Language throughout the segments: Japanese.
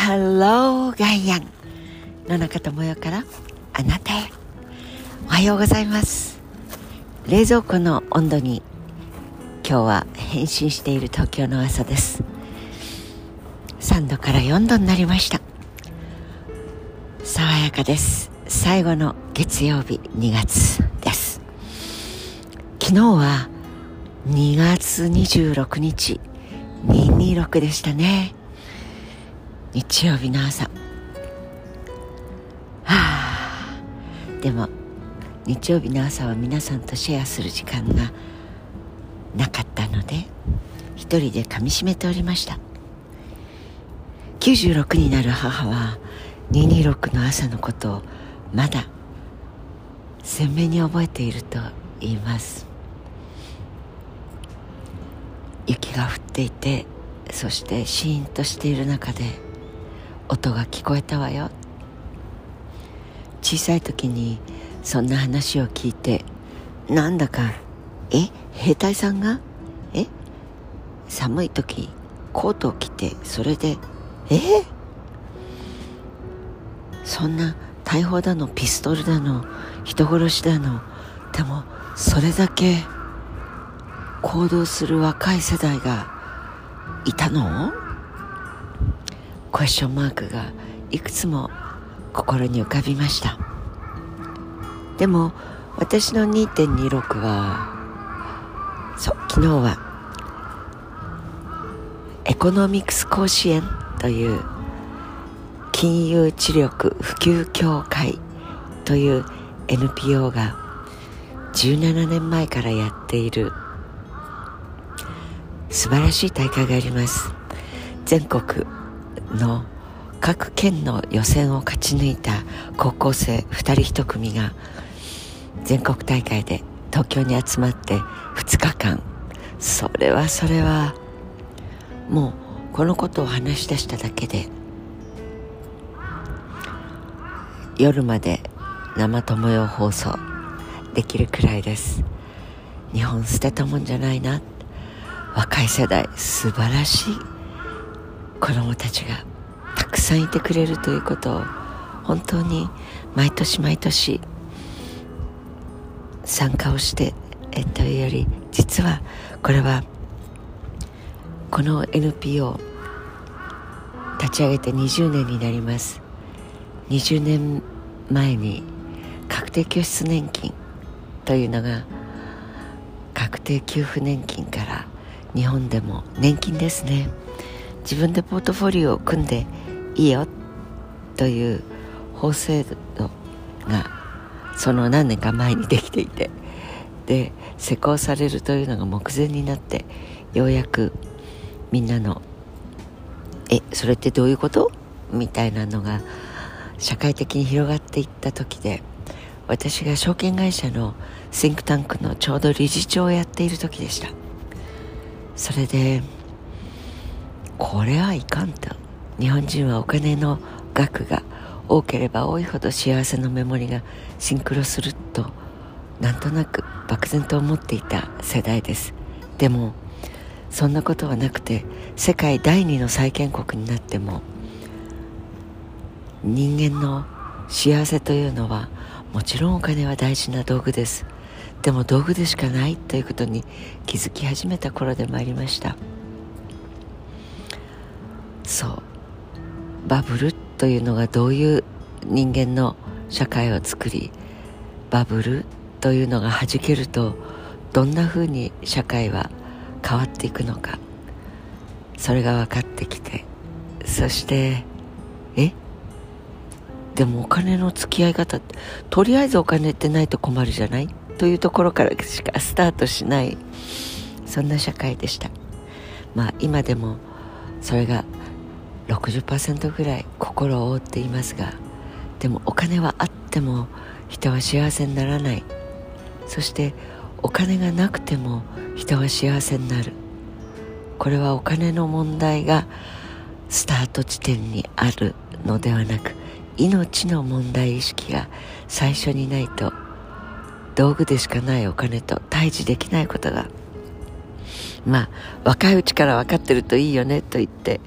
ハローガイアン野中智代からあなたへ。おはようございます。冷蔵庫の温度に今日は変身している東京の朝です。3度から4度になりました。爽やかです。最後の月曜日2月です。昨日は2月26日226でしたね。日曜日の朝。はあ。でも日曜日の朝は皆さんとシェアする時間がなかったので一人で噛みしめておりました。96になる母は226の朝のことをまだ鮮明に覚えていると言います。雪が降っていてそしてシーンとしている中で音が聞こえたわよ。小さい時にそんな話を聞いてなんだかえ兵隊さんが？え？寒い時コートを着てそれでえ？そんな大砲だのピストルだの人殺しだのでもそれだけ行動する若い世代がいたの？クエスチョンマークがいくつも心に浮かびました。でも私の2.26はそう昨日はエコノミクス甲子園という金融知力普及協会という NPO が17年前からやっている素晴らしい大会があります。全国の各県の予選を勝ち抜いた高校生2人1組が全国大会で東京に集まって2日間。それはそれはもうこのことを話し出しただけで夜まで生友よ放送できるくらいです。日本捨てたもんじゃないな。若い世代素晴らしい。子供たちがたくさんいてくれるということを本当に毎年毎年参加をしてえというより実はこれはこの NPO 立ち上げて20年になります。20年前に確定拠出年金というのが確定給付年金から日本でも年金ですね。自分でポートフォリオを組んでいいよという法制度がその何年か前にできていてで施行されるというのが目前になってようやくみんなの「えそれってどういうこと?」みたいなのが社会的に広がっていった時で私が証券会社のシンクタンクのちょうど理事長をやっている時でしたそれでこれはいかんと。日本人はお金の額が多ければ多いほど幸せのメモリがシンクロするとなんとなく漠然と思っていた世代です。でもそんなことはなくて世界第二の債権国になっても人間の幸せというのはもちろんお金は大事な道具です。でも道具でしかないということに気づき始めた頃でもありました。そう。バブルというのがどういう人間の社会を作りバブルというのがはじけるとどんなふうに社会は変わっていくのか。それが分かってきてそしてえ？でもお金の付き合い方ってとりあえずお金ってないと困るじゃない？というところからしかスタートしないそんな社会でした。まあ今でもそれが60%ぐらい心を覆っていますがでもお金はあっても人は幸せにならない。そしてお金がなくても人は幸せになる。これはお金の問題がスタート地点にあるのではなく命の問題意識が最初にないと道具でしかないお金と対峙できないことが。まあ若いうちから分かってるといいよねと言って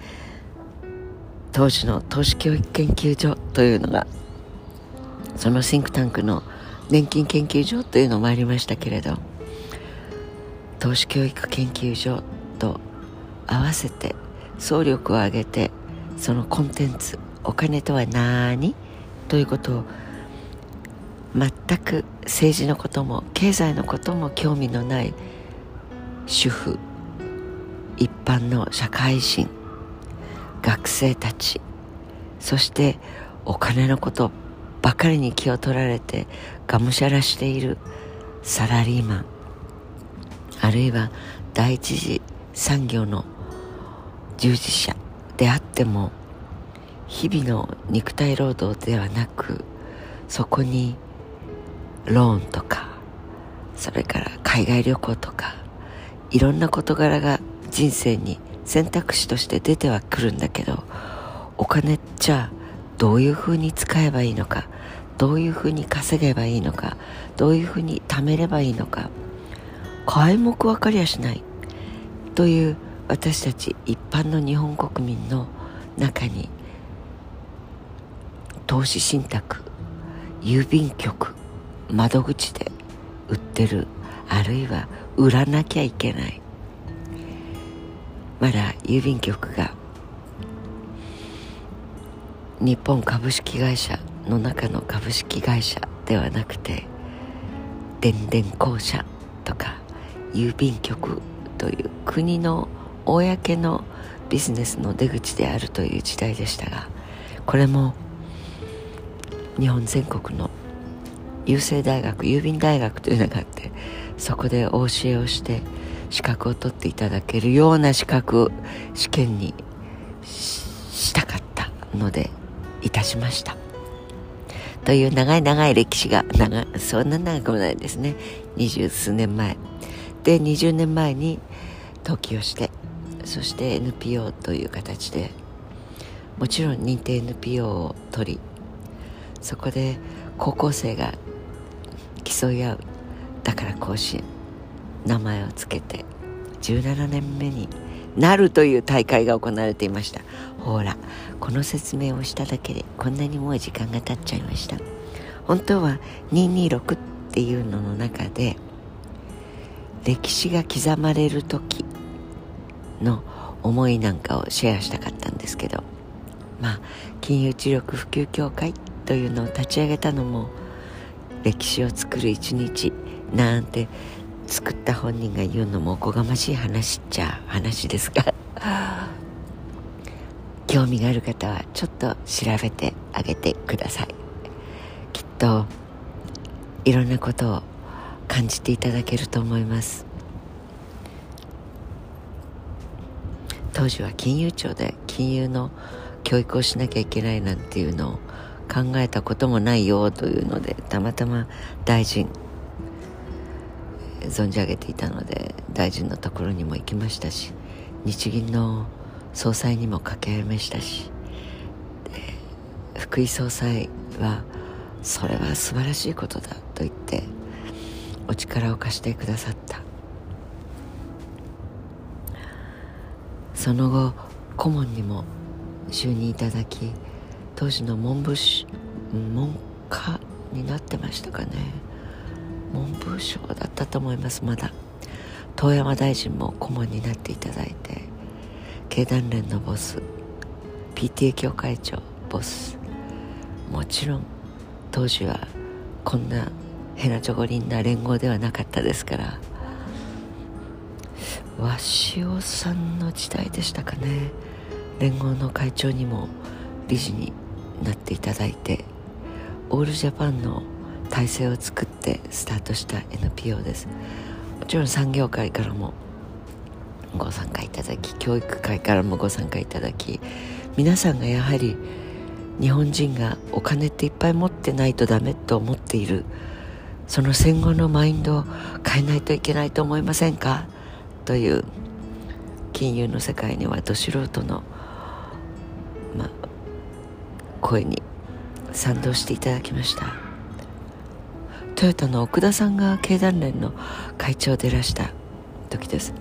当時の投資教育研究所というのがそのシンクタンクの年金研究所というのもありましたけれど投資教育研究所と合わせて総力を挙げてそのコンテンツお金とは何？ということを全く政治のことも経済のことも興味のない主婦一般の社会人学生たち。そしてお金のことばかりに気を取られてがむしゃらしているサラリーマン。あるいは第一次産業の従事者であっても日々の肉体労働ではなくそこにローンとかそれから海外旅行とかいろんな事柄が人生に選択肢として出てはくるんだけどお金じゃどういうふうに使えばいいのかどういうふうに稼げばいいのかどういうふうに貯めればいいのか皆目分かりやしないという私たち一般の日本国民の中に投資信託郵便局窓口で売ってるあるいは売らなきゃいけないまだ郵便局が日本株式会社の中の株式会社ではなくて電電公社とか郵便局という国の公のビジネスの出口であるという時代でしたがこれも日本全国の郵政大学郵便大学というのがあってそこでお教えをして資格を取っていただけるような資格試験にしたかったのでいたしました。という長い長い歴史が長そんな長くもないですね。二十数年前。で20年前に登記をしてそして NPO という形でもちろん認定 NPO を取りそこで高校生が競い合うだから甲子園。名前を付けて17年目になるという大会が行われていました。ほらこの説明をしただけでこんなにもう時間が経っちゃいました。本当は226っていうのの中で歴史が刻まれる時の思いなんかをシェアしたかったんですけどまあ金融知力普及協会というのを立ち上げたのも歴史を作る一日なんて作った本人が言うのもおこがましい話っちゃ話ですが 興味がある方はちょっと調べてあげてください。きっといろんなことを感じていただけると思います。当時は金融庁で金融の教育をしなきゃいけないなんていうのを考えたこともないよというのでたまたま大臣存じ上げていたので大臣のところにも行きましたし日銀の総裁にも駆け合いましたし福井総裁はそれは素晴らしいことだと言ってお力を貸してくださった。その後顧問にも就任いただき当時の文部文科になってましたかね。文部省だったと思いますまだ。遠山大臣も顧問になっていただいて経団連のボス PTA 協会長ボス。もちろん当時はこんなヘナチョコリンな連合ではなかったですから。鷲尾さんの時代でしたかね。連合の会長にも理事になっていただいてオールジャパンの体制を作ってスタートした NPO です。もちろん産業界からもご参加いただき教育界からもご参加いただき皆さんがやはり日本人がお金っていっぱい持ってないとダメと思っているその戦後のマインドを変えないといけないと思いませんか？という金融の世界にはど素人の、ま、声に賛同していただきました。トヨタの奥田さんが経団連の会長でいらした時です。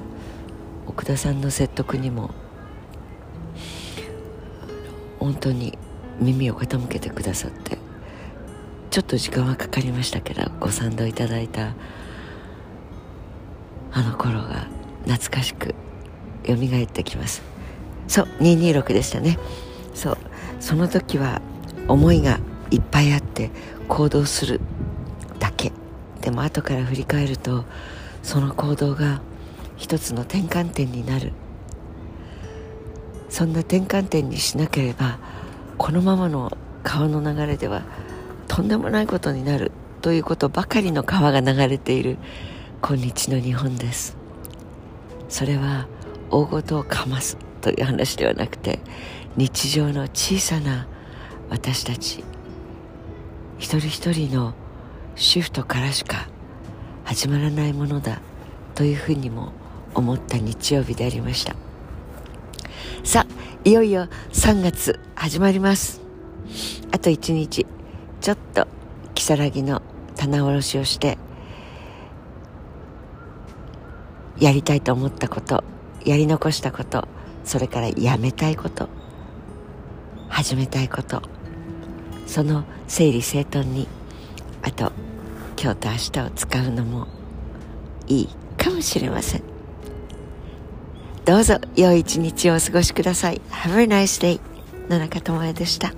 奥田さんの説得にも本当に耳を傾けてくださってちょっと時間はかかりましたけどご賛同いただいたあの頃が懐かしく蘇ってきます。そう226でしたね。そうその時は思いがいっぱいあって行動するでも後から振り返るとその行動が一つの転換点になる。そんな転換点にしなければこのままの川の流れではとんでもないことになる。ということばかりの川が流れている。今日の日本です。それは大事をかます。という話ではなくて日常の小さな私たち一人一人のシフトからしか始まらないものだというふうにも思った日曜日でありました。さあいよいよ3月始まります。あと1日ちょっと如月の棚卸しをしてやりたいと思ったことやり残したことそれからやめたいこと始めたいことその整理整頓にあと今日と明日を使うのもいいかもしれません。どうぞ良い一日をお過ごしください。Have a nice day 野中智恵でした。